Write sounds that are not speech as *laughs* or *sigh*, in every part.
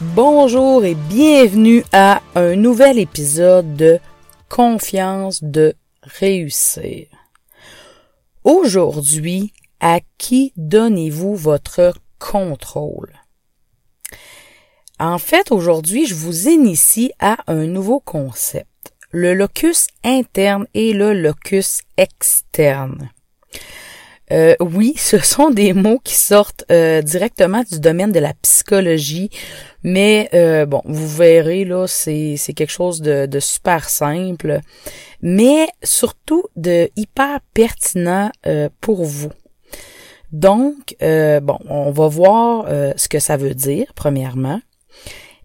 Bonjour et bienvenue à un nouvel épisode de Confiance de réussir. Aujourd'hui, à qui donnez-vous votre contrôle? En fait, aujourd'hui, je vous initie à un nouveau concept, le locus interne et le locus externe. Euh, oui, *laughs* ce sont des mots qui sortent euh, directement du domaine de la psychologie, mais euh, bon, vous verrez là, c'est quelque chose de, de, super simple, mais surtout de hyper pertinent pour vous. Donc, bon, on va voir ce que ça veut dire premièrement.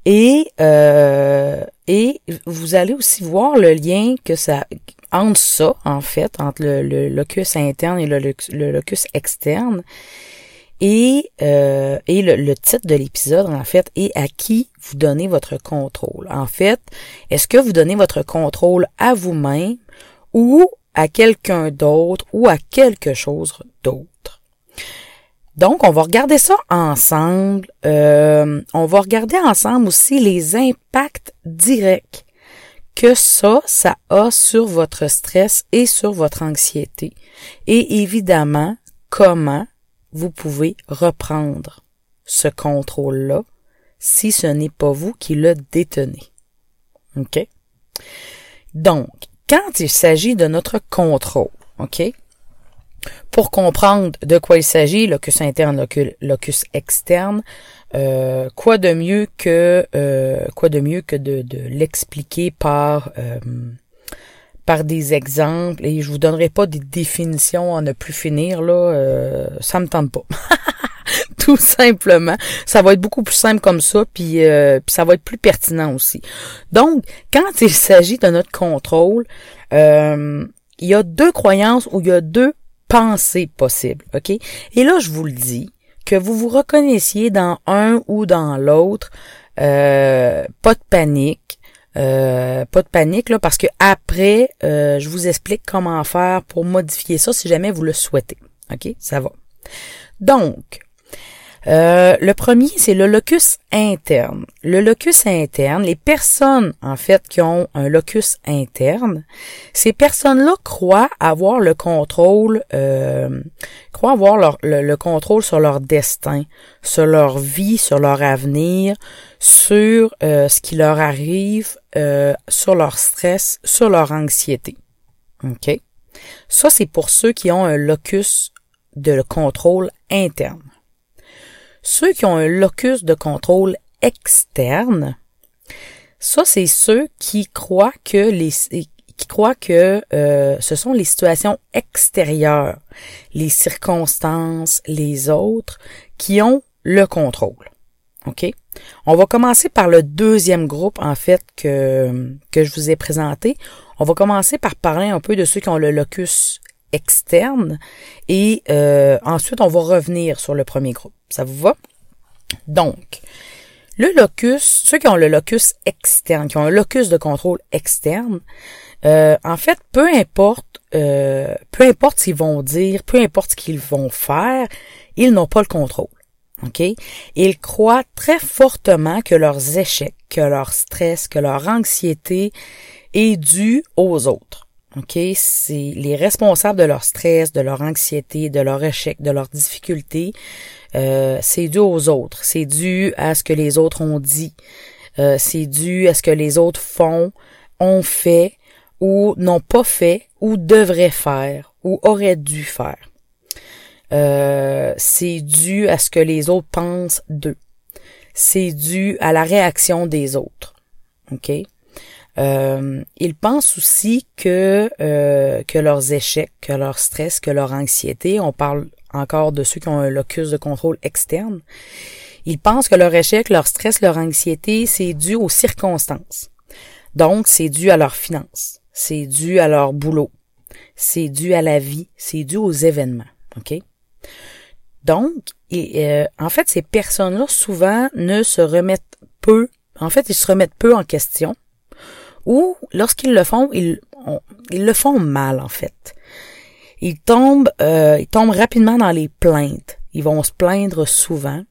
Et, et vous allez aussi voir le lien que ça entre ça, en fait, entre le, locus interne et le, locus externe. Et, euh, et le, titre de l'épisode, en fait, est à qui vous donnez votre contrôle. En fait, est-ce que vous donnez votre contrôle à vous-même ou à quelqu'un d'autre ou à quelque chose d'autre? Donc, on va regarder ça ensemble. Euh, on va regarder ensemble aussi les impacts directs que ça, ça a sur votre stress et sur votre anxiété. Et évidemment, comment vous pouvez reprendre ce contrôle-là si ce n'est pas vous qui le détenez. OK? Donc, quand il s'agit de notre contrôle, OK? Pour comprendre de quoi il s'agit, locus interne, locus externe, euh, quoi de mieux que euh, quoi de mieux que de, de l'expliquer par euh, par des exemples? Et je vous donnerai pas des définitions à ne plus finir là ça me tente pas. *laughs* Tout simplement. Ça va être beaucoup plus simple comme ça puis, puis ça va être plus pertinent aussi. Donc quand il s'agit de notre contrôle il y a deux croyances ou il y a deux pensées possibles ok? Et là je vous le dis que vous vous reconnaissiez dans un ou dans l'autre, euh, pas de panique. Euh, pas de panique là parce que après euh, je vous explique comment faire pour modifier ça si jamais vous le souhaitez. OK, ça va. Donc euh, le premier, c'est le locus interne. Le locus interne, les personnes, en fait, qui ont un locus interne, ces personnes-là croient avoir le contrôle, euh, croient avoir le, contrôle sur leur destin, sur leur vie, sur leur avenir, sur euh, ce qui leur arrive, sur leur stress, sur leur anxiété. OK? Ça, c'est pour ceux qui ont un locus de contrôle interne. Ceux qui ont un locus de contrôle externe, ça c'est ceux qui croient que les qui croient que euh, ce sont les situations extérieures, les circonstances, les autres qui ont le contrôle. OK? On va commencer par le deuxième groupe, en fait, que, que je vous ai présenté. On va commencer par parler un peu de ceux qui ont le locus externe et euh, ensuite on va revenir sur le premier groupe. Ça vous va? Donc, le locus, ceux qui ont le locus externe, qui ont un locus de contrôle externe, euh, en fait, peu importe, euh, peu importe ce qu'ils vont dire, peu importe ce qu'ils vont faire, ils n'ont pas le contrôle. OK? Ils croient très fortement que leurs échecs, que leur stress, que leur anxiété est due aux autres. OK? C'est les responsables de leur stress, de leur anxiété, de leur échec, de leurs difficultés. Euh, c'est dû aux autres. C'est dû à ce que les autres ont dit. Euh, c'est dû à ce que les autres font, ont fait, ou n'ont pas fait, ou devraient faire, ou auraient dû faire. Euh, c'est dû à ce que les autres pensent d'eux. C'est dû à la réaction des autres. OK? Euh, ils pensent aussi que euh, que leurs échecs, que leur stress, que leur anxiété, on parle encore de ceux qui ont un locus de contrôle externe, ils pensent que leur échec, leur stress, leur anxiété, c'est dû aux circonstances. Donc, c'est dû à leurs finances, c'est dû à leur boulot, c'est dû à la vie, c'est dû aux événements. OK? Donc, euh, en fait, ces personnes-là, souvent, ne se remettent peu, en fait, ils se remettent peu en question, ou lorsqu'ils le font, ils, ils le font mal, en fait. Ils tombent, euh, ils tombent rapidement dans les plaintes. Ils vont se plaindre souvent.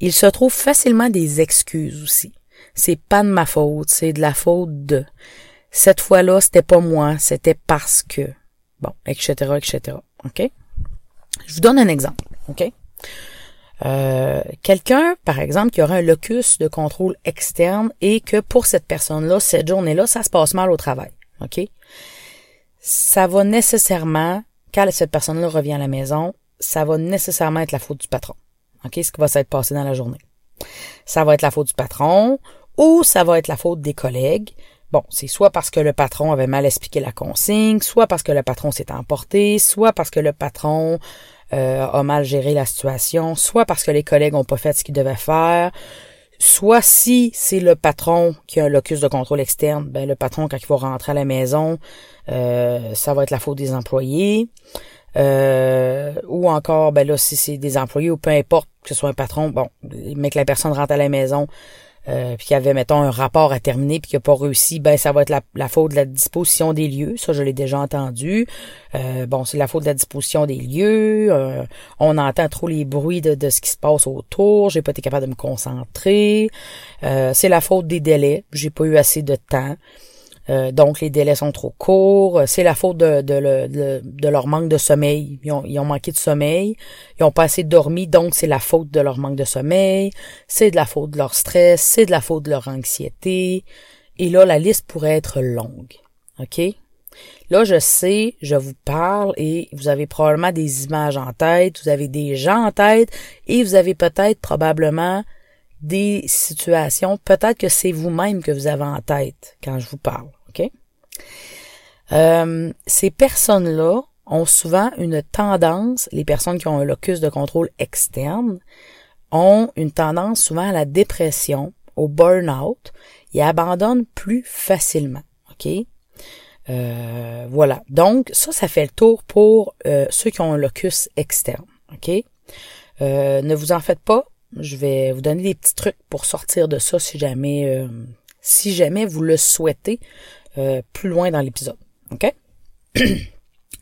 Ils se trouvent facilement des excuses aussi. C'est pas de ma faute, c'est de la faute de. Cette fois-là, c'était pas moi, c'était parce que. Bon, etc., etc. OK? Je vous donne un exemple. OK? Euh, quelqu'un, par exemple, qui aurait un locus de contrôle externe et que pour cette personne-là, cette journée-là, ça se passe mal au travail. OK? Ça va nécessairement, quand cette personne-là revient à la maison, ça va nécessairement être la faute du patron. OK? Ce qui va s'être passé dans la journée. Ça va être la faute du patron ou ça va être la faute des collègues. Bon, c'est soit parce que le patron avait mal expliqué la consigne, soit parce que le patron s'est emporté, soit parce que le patron euh, a mal géré la situation, soit parce que les collègues ont pas fait ce qu'ils devaient faire, soit si c'est le patron qui a un locus de contrôle externe, ben le patron quand il faut rentrer à la maison, euh, ça va être la faute des employés. Euh, ou encore, ben là, si c'est des employés ou peu importe que ce soit un patron, bon, mais que la personne rentre à la maison, euh, puis qu'il y avait, mettons, un rapport à terminer, puis qu'il n'a pas réussi, ben ça va être la, faute de la disposition des lieux. Ça, je l'ai déjà entendu. Euh, bon, c'est la faute de la disposition des lieux. Euh, on entend trop les bruits de, de, ce qui se passe autour. J'ai pas été capable de me concentrer. c'est la faute des délais. J'ai pas eu assez de temps. Euh, donc les délais sont trop courts. C'est la faute de, leur manque de sommeil. Ils ont, ils ont, manqué de sommeil. Ils ont pas assez dormi, donc c'est la faute de leur manque de sommeil. C'est de la faute de leur stress. C'est de la faute de leur anxiété. Et là, la liste pourrait être longue. OK? Là, je sais, je vous parle et vous avez probablement des images en tête, vous avez des gens en tête et vous avez peut-être probablement des situations, peut-être que c'est vous-même que vous avez en tête quand je vous parle. OK? Euh, ces personnes-là ont souvent une tendance, les personnes qui ont un locus de contrôle externe, ont une tendance souvent à la dépression, au burn-out, et abandonnent plus facilement. OK? Euh, voilà. Donc, ça, ça fait le tour pour euh, ceux qui ont un locus externe. OK? ne vous en faites pas. Je vais vous donner des petits trucs pour sortir de ça si jamais, si jamais vous le souhaitez. Euh, plus loin dans l'épisode. OK? *clears throat*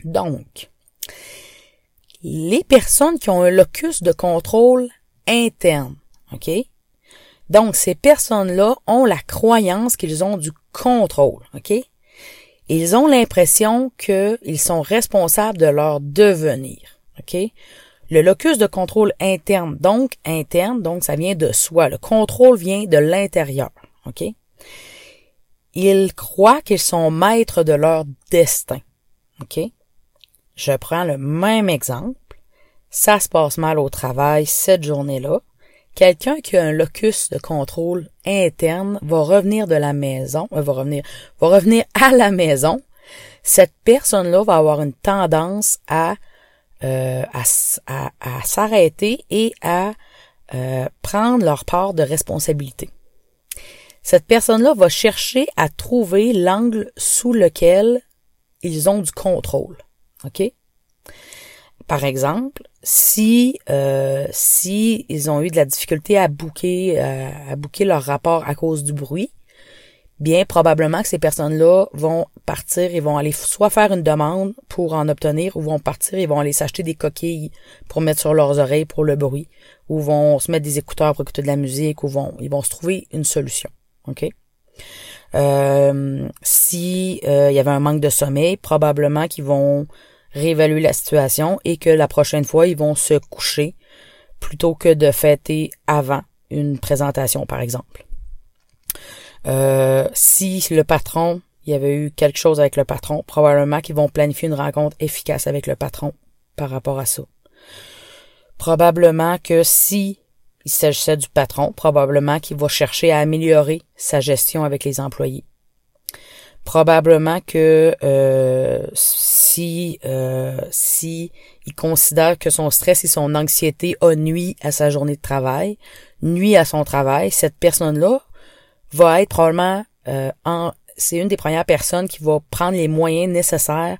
Donc, les personnes qui ont un locus de contrôle interne, OK? Donc, ces personnes-là ont la croyance qu'ils ont du contrôle, OK? Ils ont l'impression qu'ils sont responsables de leur devenir, OK? Le locus de contrôle interne, donc interne, donc ça vient de soi. Le contrôle vient de l'intérieur, OK? Ils croient qu'ils sont maîtres de leur destin. OK? Je prends le même exemple. Ça se passe mal au travail cette journée-là. Quelqu'un qui a un locus de contrôle interne va revenir de la maison, euh, va revenir, va revenir à la maison. Cette personne-là va avoir une tendance à, euh, à, à, s'arrêter et à euh, prendre leur part de responsabilité cette personne-là va chercher à trouver l'angle sous lequel ils ont du contrôle. OK? Par exemple, si euh, si ils ont eu de la difficulté à bouquer euh, à bouquer leur rapport à cause du bruit, bien probablement que ces personnes-là vont partir et vont aller soit faire une demande pour en obtenir ou vont partir et vont aller s'acheter des coquilles pour mettre sur leurs oreilles pour le bruit ou vont se mettre des écouteurs pour écouter de la musique ou vont ils vont se trouver une solution. OK? Euh, si euh, il y avait un manque de sommeil, probablement qu'ils vont réévaluer la situation et que la prochaine fois, ils vont se coucher plutôt que de fêter avant une présentation, par exemple. Euh, si le patron, il y avait eu quelque chose avec le patron, probablement qu'ils vont planifier une rencontre efficace avec le patron par rapport à ça. Probablement que si il s'agissait du patron, probablement, qui va chercher à améliorer sa gestion avec les employés. probablement que euh, si euh, si il considère que son stress et son anxiété a nuit à sa journée de travail, nuit à son travail, cette personne-là va être probablement euh, en c'est une des premières personnes qui va prendre les moyens nécessaires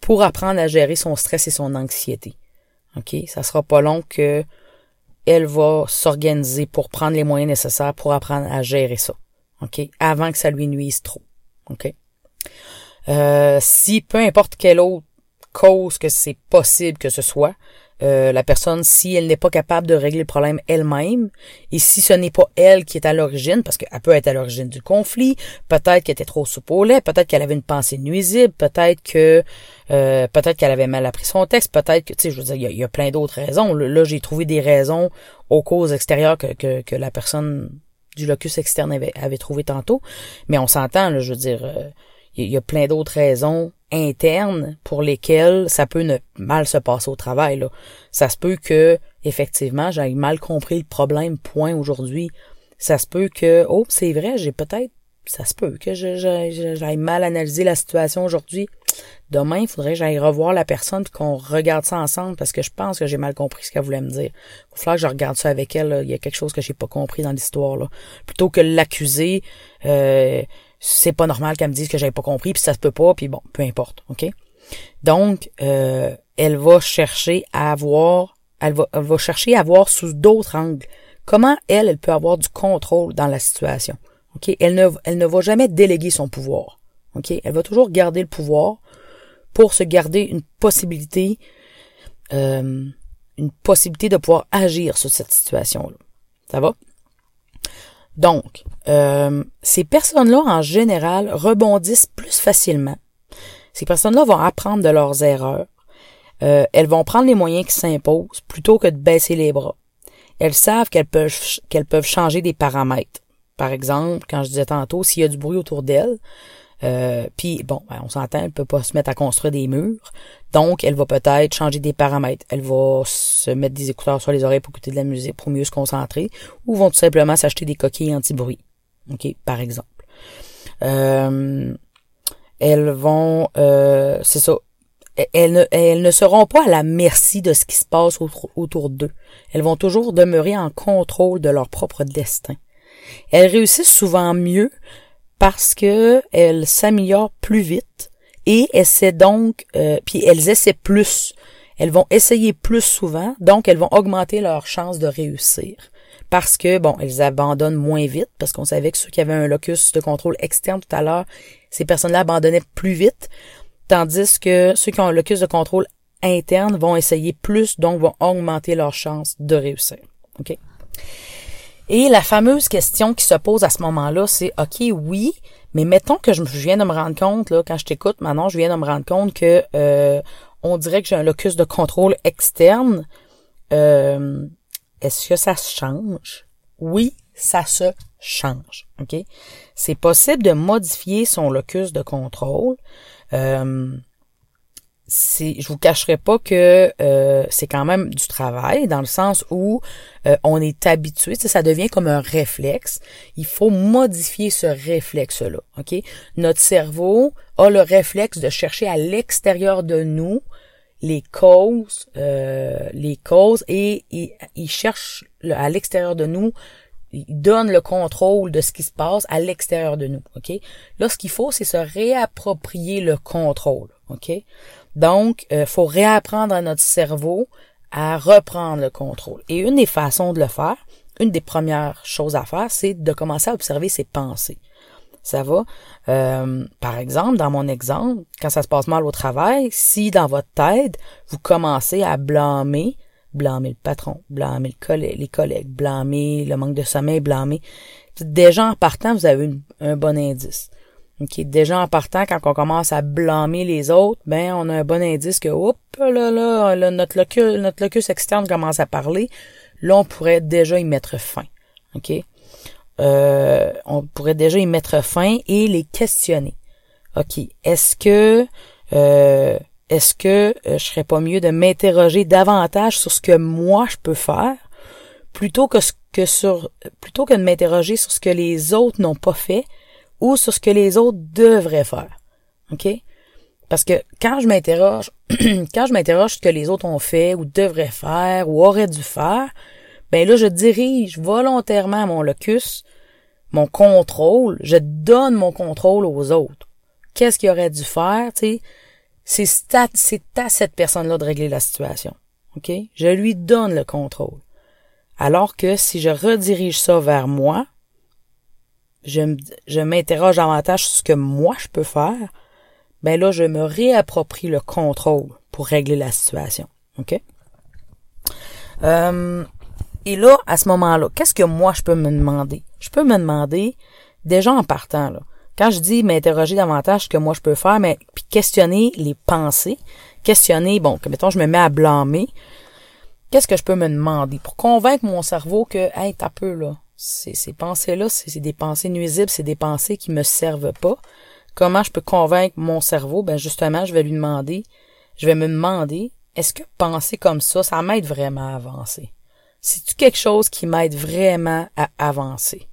pour apprendre à gérer son stress et son anxiété. OK, ça sera pas long que elle va s'organiser pour prendre les moyens nécessaires pour apprendre à gérer ça. OK, avant que ça lui nuise trop. OK? Euh, si peu importe quelle autre cause que c'est possible que ce soit, euh, la personne, si elle n'est pas capable de régler le problème elle-même, et si ce n'est pas elle qui est à l'origine, parce qu'elle peut être à l'origine du conflit, peut-être qu'elle était trop soupe peut-être qu'elle avait une pensée nuisible, peut-être que euh, peut-être qu'elle avait mal appris son texte, peut-être que, tu sais, je veux dire, il y a, plein d'autres raisons. Là, j'ai trouvé des raisons aux causes extérieures que, que, la personne du locus externe avait, avait trouvé tantôt, mais on s'entend, je veux dire, euh, il y a plein d'autres raisons internes pour lesquelles ça peut mal se passer au travail. Là. Ça se peut que, effectivement, j'ai mal compris le problème, point aujourd'hui. Ça se peut que, oh, c'est vrai, j'ai peut-être, ça se peut que j'aille mal analyser la situation aujourd'hui. Demain, il faudrait que j'aille revoir la personne qu'on regarde ça ensemble parce que je pense que j'ai mal compris ce qu'elle voulait me dire. Il que je regarde ça avec elle. Il y a quelque chose que j'ai pas compris dans l'histoire. Plutôt que l'accuser, euh, c'est pas normal qu'elle me dise que j'avais pas compris, puis ça se peut pas, puis bon, peu importe, ok? Donc, euh, elle va chercher à avoir, elle va, elle va chercher à voir sous d'autres angles comment elle, elle peut avoir du contrôle dans la situation. Ok, elle ne, elle ne va jamais déléguer son pouvoir. Ok, elle va toujours garder le pouvoir pour se garder une possibilité, euh, une possibilité de pouvoir agir sur cette situation-là. Ça va? Donc, euh, ces personnes-là, en général, rebondissent plus facilement. Ces personnes-là vont apprendre de leurs erreurs. Euh, elles vont prendre les moyens qui s'imposent plutôt que de baisser les bras. Elles savent qu'elles peuvent, qu'elles peuvent changer des paramètres. Par exemple, quand je disais tantôt, s'il y a du bruit autour d'elles, euh, puis bon, ben, on s'entend, elle peut pas se mettre à construire des murs. Donc, elle va peut-être changer des paramètres. Elle va se mettre des écouteurs sur les oreilles pour écouter de la musique, pour mieux se concentrer, ou vont tout simplement s'acheter des coquilles anti-bruit. OK, par exemple. Euh, elles vont, euh, c'est ça, elles ne, elles ne seront pas à la merci de ce qui se passe autour, d'eux. Elles vont toujours demeurer en contrôle de leur propre destin. Elles réussissent souvent mieux parce que elles s'améliorent plus vite et essaient donc, euh, puis elles essaient plus. Elles vont essayer plus souvent, donc elles vont augmenter leurs chances de réussir. Parce que, bon, elles abandonnent moins vite, parce qu'on savait que ceux qui avaient un locus de contrôle externe tout à l'heure, ces personnes-là abandonnaient plus vite, tandis que ceux qui ont un locus de contrôle interne vont essayer plus, donc vont augmenter leurs chances de réussir. OK? Et la fameuse question qui se pose à ce moment-là, c'est OK, oui, mais mettons que je viens de me rendre compte, là, quand je t'écoute maintenant, je viens de me rendre compte que euh, on dirait que j'ai un locus de contrôle externe. Euh, est-ce que ça se change? Oui, ça se change. OK? C'est possible de modifier son locus de contrôle. Euh, c'est, je vous cacherai pas que euh, c'est quand même du travail dans le sens où euh, on est habitué, ça devient comme un réflexe. Il faut modifier ce réflexe-là. Ok, notre cerveau a le réflexe de chercher à l'extérieur de nous les causes, euh, les causes et il, cherche à l'extérieur de nous il donne le contrôle de ce qui se passe à l'extérieur de nous, OK? Là, ce qu'il faut, c'est se réapproprier le contrôle, OK? Donc, il euh, faut réapprendre à notre cerveau à reprendre le contrôle. Et une des façons de le faire, une des premières choses à faire, c'est de commencer à observer ses pensées. Ça va? Euh, par exemple, dans mon exemple, quand ça se passe mal au travail, si dans votre tête, vous commencez à blâmer, blâmer le patron, blâmer les collègues, blâmer le manque de sommeil, blâmer, déjà en partant, vous avez un bon indice. OK, déjà en partant, quand on commence à blâmer les autres, ben on a un bon indice que hop là là, notre locus, notre locus externe commence à parler. Là, on pourrait déjà y mettre fin. OK? Euh, on pourrait déjà y mettre fin et les questionner. OK. Est-ce que euh, est-ce que euh, je serais pas mieux de m'interroger davantage sur ce que moi je peux faire plutôt que sur plutôt que de m'interroger sur ce que les autres n'ont pas fait ou sur ce que les autres devraient faire. OK? Parce que quand je m'interroge, *clears throat* quand je m'interroge ce que les autres ont fait ou devraient faire ou auraient dû faire, ben là, je dirige volontairement mon locus, mon contrôle, je donne mon contrôle aux autres. Qu'est-ce qu'il aurait dû faire, tu sais? C'est à, à cette personne-là de régler la situation. OK? Je lui donne le contrôle. Alors que si je redirige ça vers moi, je, m'interroge davantage sur ce que moi je peux faire, ben là, je me réapproprie le contrôle pour régler la situation. OK? Euh, et là, à ce moment-là, qu'est-ce que moi je peux me demander? Je peux me demander, déjà en partant, là, quand je dis m'interroger davantage ce que moi je peux faire, mais puis questionner les pensées, questionner, bon, que mettons, je me mets à blâmer, qu'est-ce que je peux me demander pour convaincre mon cerveau que, hey, t'as peu, là, ces, pensées-là, c'est des pensées nuisibles, c'est des pensées qui me servent pas. Comment je peux convaincre mon cerveau? Ben, justement, je vais lui demander, je vais me demander, est-ce que penser comme ça, ça m'aide vraiment à avancer? C'est-tu quelque chose qui m'aide vraiment à avancer?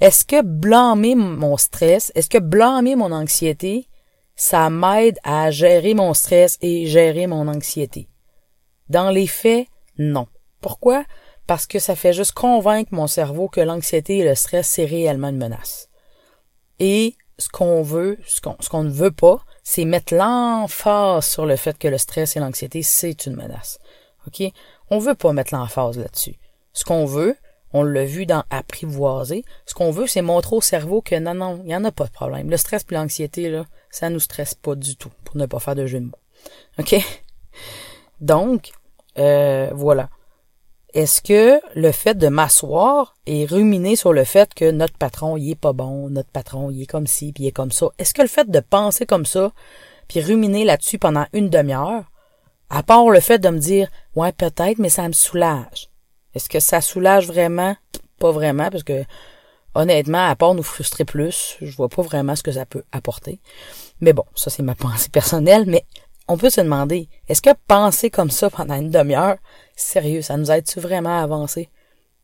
Est-ce que blâmer mon stress, est-ce que blâmer mon anxiété, ça m'aide à gérer mon stress et gérer mon anxiété? Dans les faits, non. Pourquoi? Parce que ça fait juste convaincre mon cerveau que l'anxiété et le stress, c'est réellement une menace. Et ce qu'on veut, ce qu'on, ne veut pas, c'est mettre l'emphase sur le fait que le stress et l'anxiété, c'est une menace. OK? On veut pas mettre l'emphase là-dessus. Ce qu'on veut, on l'a vu dans apprivoiser, ce qu'on veut, c'est montrer au cerveau que non, non, il n'y en a pas de problème. Le stress et l'anxiété, là, ça nous stresse pas du tout, pour ne pas faire de jeu de mots. OK? Donc, euh, voilà. Est-ce que le fait de m'asseoir et ruminer sur le fait que notre patron, il est pas bon, notre patron, il est comme ci, puis il est comme ça, est-ce que le fait de penser comme ça, puis ruminer là-dessus pendant une demi-heure, à part le fait de me dire, ouais, peut-être, mais ça me soulage. Est-ce que ça soulage vraiment? Pas vraiment, parce que, honnêtement, à part nous frustrer plus, je vois pas vraiment ce que ça peut apporter. Mais bon, ça c'est ma *laughs* pensée personnelle, mais on peut se demander, est-ce que penser comme ça pendant une demi-heure, sérieux, ça nous aide-tu vraiment à avancer?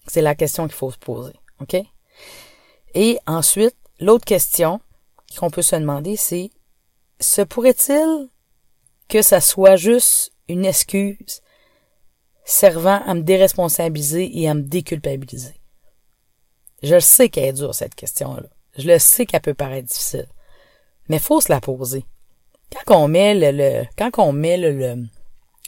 C'est la question qu'il faut se poser, OK? Et ensuite, l'autre question qu'on peut se demander, c'est, se pourrait-il que ça soit juste une excuse servant à me déresponsabiliser et à me déculpabiliser? Je le sais qu'elle est dure, cette question-là. Je le sais qu'elle peut paraître difficile. Mais faut se la poser quand on met le, quand on met le,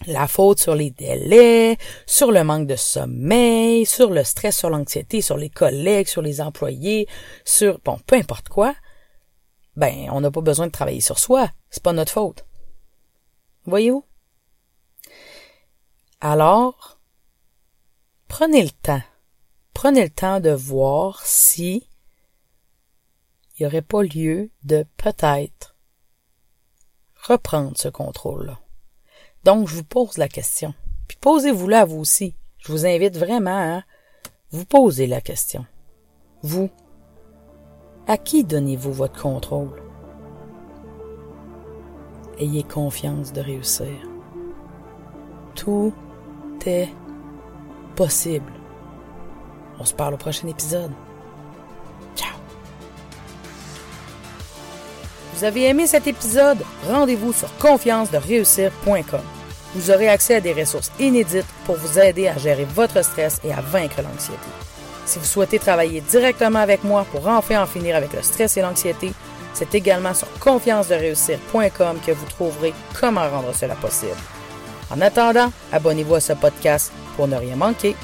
la faute sur les délais, sur le manque de sommeil, sur le stress, sur l'anxiété, sur les collègues, sur les employés, sur bon, peu importe quoi, ben on n'a pas besoin de travailler sur soi, c'est pas notre faute. Voyez-vous? Alors, prenez le temps. Prenez le temps de voir si il n'y aurait pas lieu de peut-être reprendre ce contrôle-là. Donc, je vous pose la question. Puis posez-vous-la vous aussi. Je vous invite vraiment à vous poser la question. Vous, à qui donnez-vous votre contrôle? Ayez confiance de réussir. Tout est possible. On se parle au prochain épisode. Vous avez aimé cet épisode? Rendez-vous sur confiance-de-réussir.com. Vous aurez accès à des ressources inédites pour vous aider à gérer votre stress et à vaincre l'anxiété. Si vous souhaitez travailler directement avec moi pour enfin en finir avec le stress et l'anxiété, c'est également sur confiance-de-réussir.com que vous trouverez comment rendre cela possible. En attendant, abonnez-vous à ce podcast pour ne rien manquer.